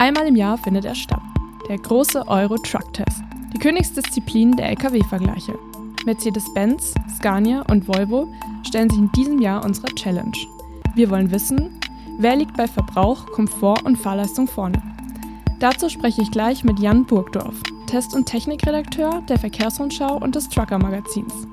Einmal im Jahr findet er statt. Der große Euro Truck Test. Die Königsdisziplin der Lkw-Vergleiche. Mercedes-Benz, Scania und Volvo stellen sich in diesem Jahr unserer Challenge. Wir wollen wissen, wer liegt bei Verbrauch, Komfort und Fahrleistung vorne. Dazu spreche ich gleich mit Jan Burgdorf, Test- und Technikredakteur der Verkehrsrundschau und des Trucker-Magazins.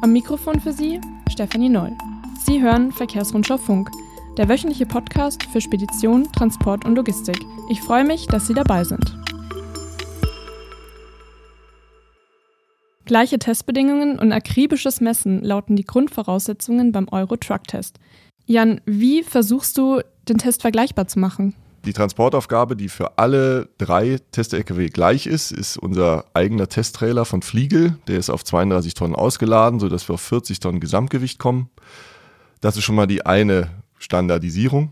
Am Mikrofon für Sie Stefanie Noll. Sie hören Verkehrsrundschau Funk, der wöchentliche Podcast für Spedition, Transport und Logistik. Ich freue mich, dass Sie dabei sind. Gleiche Testbedingungen und akribisches Messen lauten die Grundvoraussetzungen beim Euro-Truck-Test. Jan, wie versuchst du, den Test vergleichbar zu machen? Die Transportaufgabe, die für alle drei Test-LKW gleich ist, ist unser eigener Testtrailer von Fliegel. Der ist auf 32 Tonnen ausgeladen, sodass wir auf 40 Tonnen Gesamtgewicht kommen. Das ist schon mal die eine Standardisierung.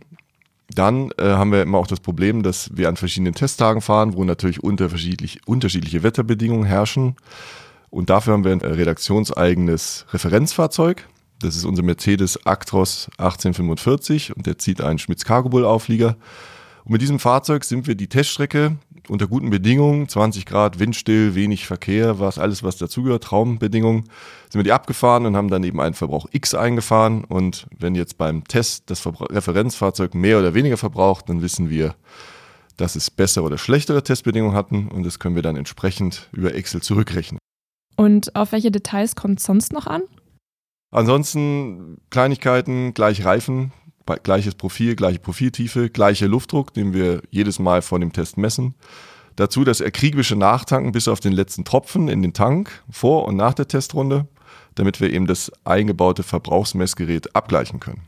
Dann äh, haben wir immer auch das Problem, dass wir an verschiedenen Testtagen fahren, wo natürlich unterschiedlich, unterschiedliche Wetterbedingungen herrschen. Und dafür haben wir ein redaktionseigenes Referenzfahrzeug. Das ist unser Mercedes Actros 1845 und der zieht einen Schmitz Cargo Bull Auflieger. Und mit diesem Fahrzeug sind wir die Teststrecke unter guten Bedingungen, 20 Grad, windstill, wenig Verkehr, was alles, was dazugehört, Traumbedingungen, sind wir die abgefahren und haben dann eben einen Verbrauch X eingefahren. Und wenn jetzt beim Test das Verbra Referenzfahrzeug mehr oder weniger verbraucht, dann wissen wir, dass es bessere oder schlechtere Testbedingungen hatten und das können wir dann entsprechend über Excel zurückrechnen. Und auf welche Details kommt es sonst noch an? Ansonsten Kleinigkeiten, gleich Reifen, gleiches Profil, gleiche Profiltiefe, gleicher Luftdruck, den wir jedes Mal vor dem Test messen. Dazu das erkriegerische Nachtanken bis auf den letzten Tropfen in den Tank vor und nach der Testrunde, damit wir eben das eingebaute Verbrauchsmessgerät abgleichen können.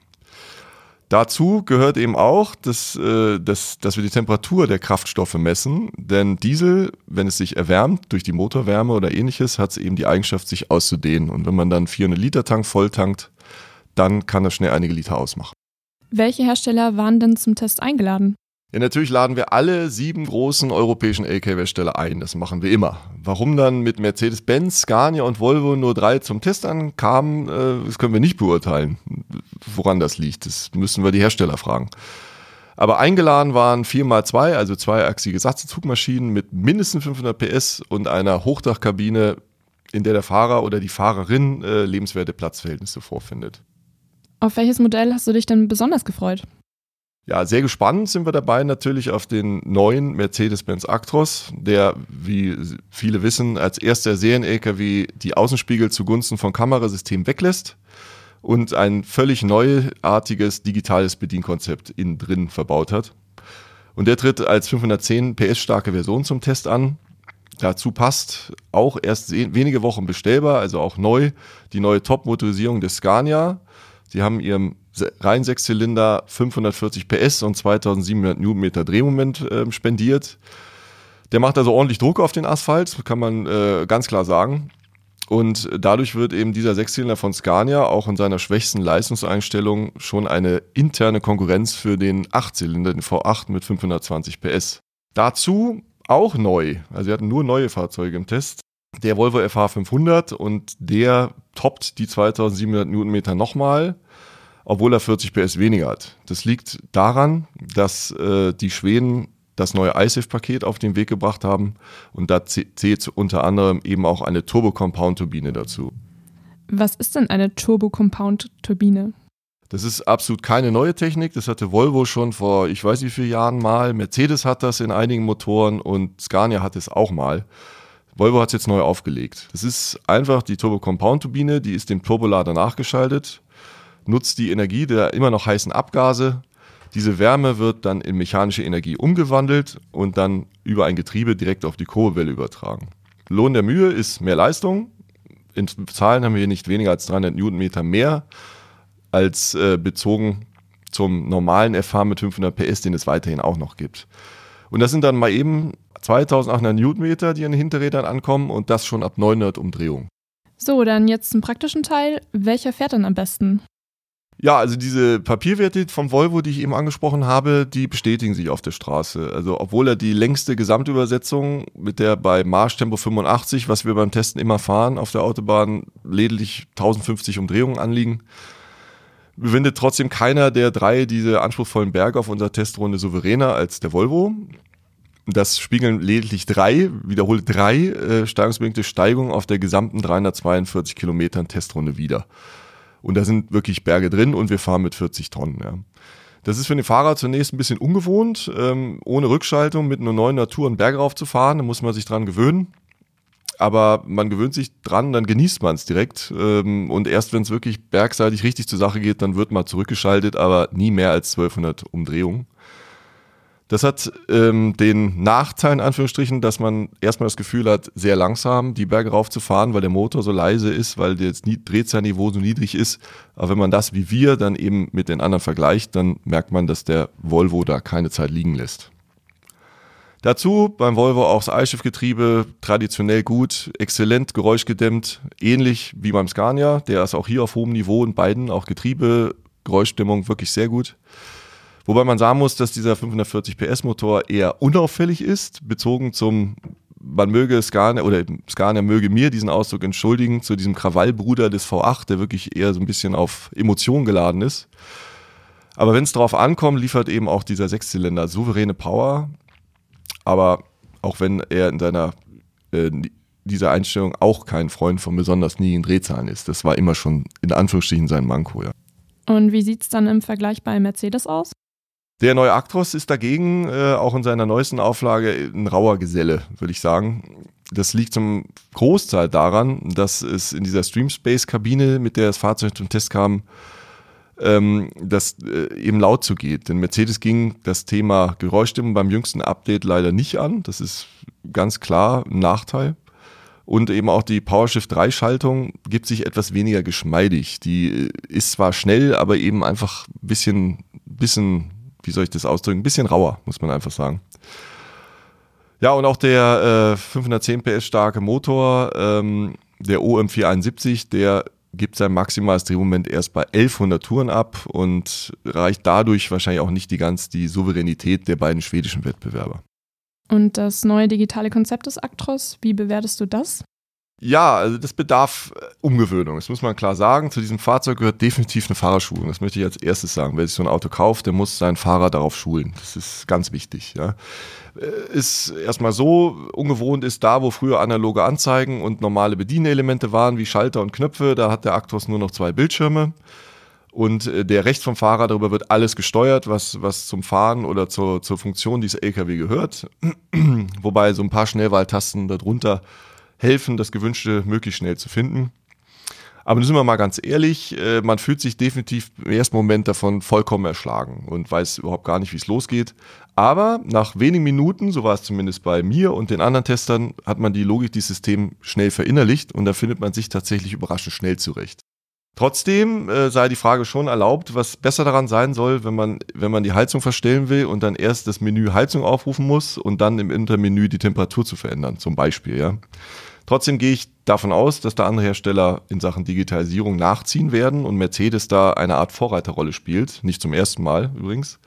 Dazu gehört eben auch, dass, äh, dass, dass wir die Temperatur der Kraftstoffe messen, denn Diesel, wenn es sich erwärmt durch die Motorwärme oder ähnliches, hat es eben die Eigenschaft, sich auszudehnen. Und wenn man dann 400 Liter Tank voll tankt, dann kann das schnell einige Liter ausmachen. Welche Hersteller waren denn zum Test eingeladen? Ja, natürlich laden wir alle sieben großen europäischen LKW-Hersteller ein. Das machen wir immer. Warum dann mit Mercedes-Benz, Scania und Volvo nur drei zum Test ankamen, äh, das können wir nicht beurteilen, woran das liegt. Das müssen wir die Hersteller fragen. Aber eingeladen waren 4x2, also zweiachsige Satzzugmaschinen mit mindestens 500 PS und einer Hochdachkabine, in der der Fahrer oder die Fahrerin äh, lebenswerte Platzverhältnisse vorfindet. Auf welches Modell hast du dich denn besonders gefreut? Ja, sehr gespannt sind wir dabei natürlich auf den neuen Mercedes-Benz Actros, der, wie viele wissen, als erster Serien-LKW die Außenspiegel zugunsten von Kamerasystemen weglässt und ein völlig neuartiges digitales Bedienkonzept innen drin verbaut hat. Und der tritt als 510 PS starke Version zum Test an. Dazu passt auch erst wenige Wochen bestellbar, also auch neu, die neue Top-Motorisierung des Scania. Sie haben ihrem rein Sechszylinder 540 PS und 2700 Newtonmeter Drehmoment äh, spendiert. Der macht also ordentlich Druck auf den Asphalt, kann man äh, ganz klar sagen. Und dadurch wird eben dieser Sechszylinder von Scania auch in seiner schwächsten Leistungseinstellung schon eine interne Konkurrenz für den Achtzylinder, den V8 mit 520 PS. Dazu auch neu, also wir hatten nur neue Fahrzeuge im Test, der Volvo FH500 und der toppt die 2700 Newtonmeter nochmal obwohl er 40 PS weniger hat. Das liegt daran, dass äh, die Schweden das neue ISIF-Paket auf den Weg gebracht haben und da zählt unter anderem eben auch eine Turbo-Compound-Turbine dazu. Was ist denn eine Turbo-Compound-Turbine? Das ist absolut keine neue Technik. Das hatte Volvo schon vor, ich weiß wie vielen Jahren mal. Mercedes hat das in einigen Motoren und Scania hat es auch mal. Volvo hat es jetzt neu aufgelegt. Das ist einfach die Turbo-Compound-Turbine, die ist dem Turbolader nachgeschaltet nutzt die Energie der immer noch heißen Abgase. Diese Wärme wird dann in mechanische Energie umgewandelt und dann über ein Getriebe direkt auf die Kurbelwelle übertragen. Lohn der Mühe ist mehr Leistung. In Zahlen haben wir hier nicht weniger als 300 Newtonmeter mehr als äh, bezogen zum normalen FH mit 500 PS, den es weiterhin auch noch gibt. Und das sind dann mal eben 2800 Newtonmeter, die an den Hinterrädern ankommen und das schon ab 900 Umdrehungen. So, dann jetzt zum praktischen Teil. Welcher fährt dann am besten? Ja, also diese Papierwerte vom Volvo, die ich eben angesprochen habe, die bestätigen sich auf der Straße. Also obwohl er die längste Gesamtübersetzung mit der bei Marschtempo 85, was wir beim Testen immer fahren, auf der Autobahn lediglich 1050 Umdrehungen anliegen, bewindet trotzdem keiner der drei diese anspruchsvollen Berge auf unserer Testrunde souveräner als der Volvo. Das spiegeln lediglich drei, wiederholt drei äh, steigungsbedingte Steigungen auf der gesamten 342 Kilometern Testrunde wieder. Und da sind wirklich Berge drin und wir fahren mit 40 Tonnen. Ja. Das ist für den Fahrer zunächst ein bisschen ungewohnt, ähm, ohne Rückschaltung mit einer neuen Natur einen Berg rauf zu fahren. Da muss man sich dran gewöhnen. Aber man gewöhnt sich dran, dann genießt man es direkt. Ähm, und erst wenn es wirklich bergseitig richtig zur Sache geht, dann wird mal zurückgeschaltet, aber nie mehr als 1200 Umdrehungen. Das hat ähm, den Nachteil in Anführungsstrichen, dass man erstmal das Gefühl hat, sehr langsam die Berge raufzufahren, weil der Motor so leise ist, weil das Drehzahlniveau so niedrig ist. Aber wenn man das wie wir dann eben mit den anderen vergleicht, dann merkt man, dass der Volvo da keine Zeit liegen lässt. Dazu beim Volvo auch das Eischiffgetriebe traditionell gut, exzellent geräuschgedämmt, ähnlich wie beim Scania. Der ist auch hier auf hohem Niveau in beiden, auch Getriebe, Geräuschstimmung wirklich sehr gut. Wobei man sagen muss, dass dieser 540 PS Motor eher unauffällig ist, bezogen zum man möge Scania oder Scania möge mir diesen Ausdruck entschuldigen zu diesem Krawallbruder des V8, der wirklich eher so ein bisschen auf Emotionen geladen ist. Aber wenn es darauf ankommt, liefert eben auch dieser Sechszylinder souveräne Power. Aber auch wenn er in seiner äh, dieser Einstellung auch kein Freund von besonders niedrigen Drehzahlen ist. Das war immer schon in Anführungsstrichen sein Manko, ja. Und wie sieht es dann im Vergleich bei Mercedes aus? Der neue Actros ist dagegen äh, auch in seiner neuesten Auflage ein rauer Geselle, würde ich sagen. Das liegt zum Großteil daran, dass es in dieser Streamspace-Kabine, mit der das Fahrzeug zum Test kam, ähm, das äh, eben laut zugeht. Denn Mercedes ging das Thema Geräuschstimmung beim jüngsten Update leider nicht an. Das ist ganz klar ein Nachteil. Und eben auch die PowerShift 3 Schaltung gibt sich etwas weniger geschmeidig. Die äh, ist zwar schnell, aber eben einfach ein bisschen, bisschen wie soll ich das ausdrücken, ein bisschen rauer, muss man einfach sagen. Ja, und auch der äh, 510 PS starke Motor, ähm, der OM471, der gibt sein maximales Drehmoment erst bei 1100 Touren ab und reicht dadurch wahrscheinlich auch nicht die ganz die Souveränität der beiden schwedischen Wettbewerber. Und das neue digitale Konzept des Actros, wie bewertest du das? Ja, also das bedarf äh, Umgewöhnung, das muss man klar sagen. Zu diesem Fahrzeug gehört definitiv eine Fahrerschulung. Das möchte ich als erstes sagen. Wer sich so ein Auto kauft, der muss seinen Fahrer darauf schulen. Das ist ganz wichtig. Ja. Äh, ist erstmal so, ungewohnt ist da, wo früher analoge Anzeigen und normale Bedienelemente waren, wie Schalter und Knöpfe, da hat der Actros nur noch zwei Bildschirme. Und äh, der rechts vom Fahrer, darüber wird alles gesteuert, was, was zum Fahren oder zur, zur Funktion dieses LKW gehört. Wobei so ein paar Schnellwahltasten darunter helfen, das Gewünschte möglichst schnell zu finden. Aber nun sind wir mal ganz ehrlich, äh, man fühlt sich definitiv im ersten Moment davon vollkommen erschlagen und weiß überhaupt gar nicht, wie es losgeht. Aber nach wenigen Minuten, so war es zumindest bei mir und den anderen Testern, hat man die Logik dieses Systems schnell verinnerlicht und da findet man sich tatsächlich überraschend schnell zurecht. Trotzdem äh, sei die Frage schon erlaubt, was besser daran sein soll, wenn man, wenn man die Heizung verstellen will und dann erst das Menü Heizung aufrufen muss und dann im Intermenü die Temperatur zu verändern, zum Beispiel, ja. Trotzdem gehe ich davon aus, dass da andere Hersteller in Sachen Digitalisierung nachziehen werden und Mercedes da eine Art Vorreiterrolle spielt. Nicht zum ersten Mal übrigens.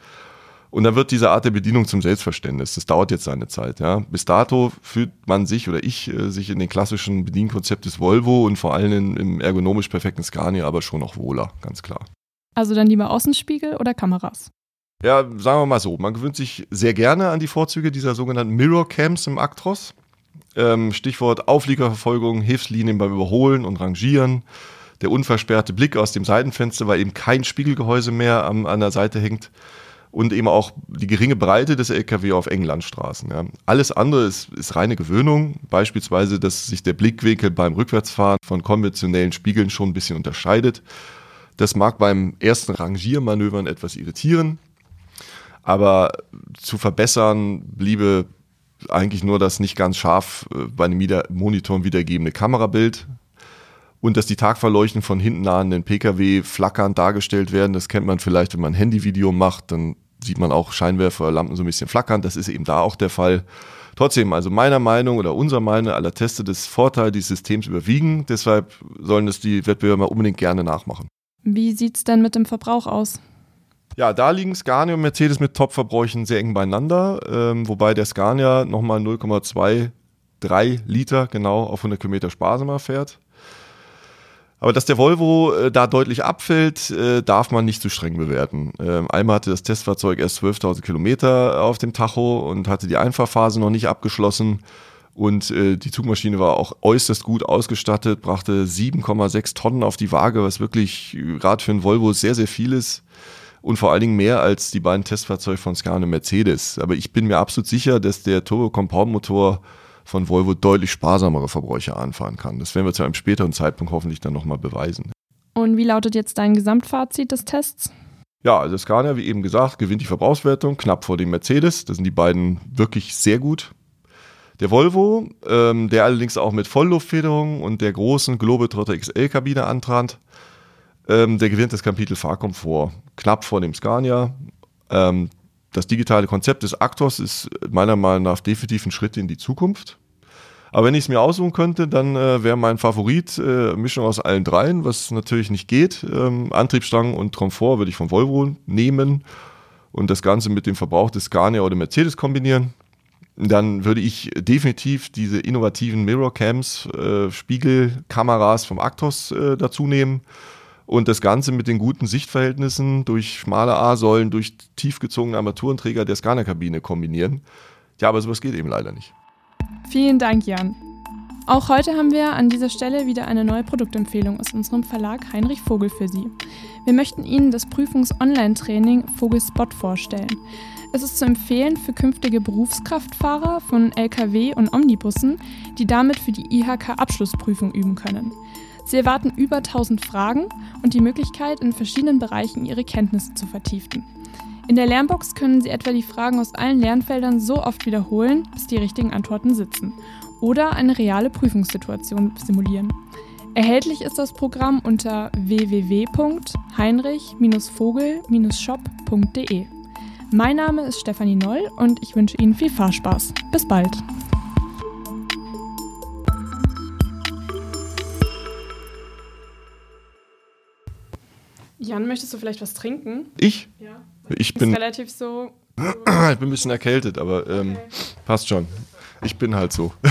Und dann wird diese Art der Bedienung zum Selbstverständnis. Das dauert jetzt seine Zeit. Ja. Bis dato fühlt man sich oder ich äh, sich in den klassischen Bedienkonzept des Volvo und vor allem in, im ergonomisch perfekten Scania aber schon noch wohler, ganz klar. Also dann lieber Außenspiegel oder Kameras? Ja, sagen wir mal so. Man gewöhnt sich sehr gerne an die Vorzüge dieser sogenannten Mirror Cams im Actros. Ähm, Stichwort Aufliegerverfolgung, Hilfslinien beim Überholen und Rangieren. Der unversperrte Blick aus dem Seitenfenster, weil eben kein Spiegelgehäuse mehr am, an der Seite hängt. Und eben auch die geringe Breite des LKW auf engen Landstraßen. Ja. Alles andere ist, ist reine Gewöhnung. Beispielsweise, dass sich der Blickwinkel beim Rückwärtsfahren von konventionellen Spiegeln schon ein bisschen unterscheidet. Das mag beim ersten Rangiermanövern etwas irritieren. Aber zu verbessern bliebe eigentlich nur das nicht ganz scharf äh, bei einem Monitoren wiedergebende Kamerabild und dass die Tagverleuchten von hinten nahenden Pkw flackernd dargestellt werden. Das kennt man vielleicht, wenn man ein Handyvideo macht, dann sieht man auch Scheinwerferlampen so ein bisschen flackern. Das ist eben da auch der Fall. Trotzdem, also meiner Meinung oder unserer Meinung aller Teste des Vorteil dieses Systems überwiegen. Deshalb sollen das die Wettbewerber unbedingt gerne nachmachen. Wie sieht es denn mit dem Verbrauch aus? Ja, da liegen Scania und Mercedes mit Top-Verbräuchen sehr eng beieinander, ähm, wobei der Scania nochmal 0,23 Liter genau auf 100 Kilometer sparsamer fährt. Aber dass der Volvo äh, da deutlich abfällt, äh, darf man nicht zu streng bewerten. Ähm, einmal hatte das Testfahrzeug erst 12.000 Kilometer auf dem Tacho und hatte die Einfahrphase noch nicht abgeschlossen. Und äh, die Zugmaschine war auch äußerst gut ausgestattet, brachte 7,6 Tonnen auf die Waage, was wirklich äh, gerade für ein Volvo sehr, sehr viel ist. Und vor allen Dingen mehr als die beiden Testfahrzeuge von Scania und Mercedes. Aber ich bin mir absolut sicher, dass der Turbo-Compound-Motor von Volvo deutlich sparsamere Verbräuche anfahren kann. Das werden wir zu einem späteren Zeitpunkt hoffentlich dann nochmal beweisen. Und wie lautet jetzt dein Gesamtfazit des Tests? Ja, also Scania, wie eben gesagt, gewinnt die Verbrauchswertung knapp vor dem Mercedes. Das sind die beiden wirklich sehr gut. Der Volvo, ähm, der allerdings auch mit Vollluftfederung und der großen Globetrotter XL-Kabine antrat, ähm, der gewinnt das Kapitel Fahrkomfort knapp vor dem Scania. Ähm, das digitale Konzept des Actors ist meiner Meinung nach definitiv ein Schritt in die Zukunft. Aber wenn ich es mir aussuchen könnte, dann äh, wäre mein Favorit äh, Mischung aus allen dreien, was natürlich nicht geht. Ähm, Antriebsstangen und Komfort würde ich von Volvo nehmen und das Ganze mit dem Verbrauch des Scania oder Mercedes kombinieren. Dann würde ich definitiv diese innovativen Mirrorcams, äh, Spiegelkameras vom Actos äh, dazu nehmen und das Ganze mit den guten Sichtverhältnissen durch schmale A-Säulen, durch tiefgezogene Armaturenträger der Scannerkabine kombinieren. Ja, aber sowas geht eben leider nicht. Vielen Dank, Jan. Auch heute haben wir an dieser Stelle wieder eine neue Produktempfehlung aus unserem Verlag Heinrich Vogel für Sie. Wir möchten Ihnen das Prüfungs-Online-Training Vogel Spot vorstellen. Es ist zu empfehlen für künftige Berufskraftfahrer von Lkw und Omnibussen, die damit für die IHK-Abschlussprüfung üben können. Sie erwarten über 1000 Fragen und die Möglichkeit, in verschiedenen Bereichen ihre Kenntnisse zu vertiefen. In der Lernbox können Sie etwa die Fragen aus allen Lernfeldern so oft wiederholen, bis die richtigen Antworten sitzen oder eine reale Prüfungssituation simulieren. Erhältlich ist das Programm unter www.heinrich-vogel-shop.de. Mein Name ist Stefanie Noll und ich wünsche Ihnen viel Fahrspaß. Bis bald! Jan, möchtest du vielleicht was trinken? Ich? Ja. Ich bin, relativ so. ich bin ein bisschen erkältet, aber ähm, Okay. passt schon. Ich bin halt so.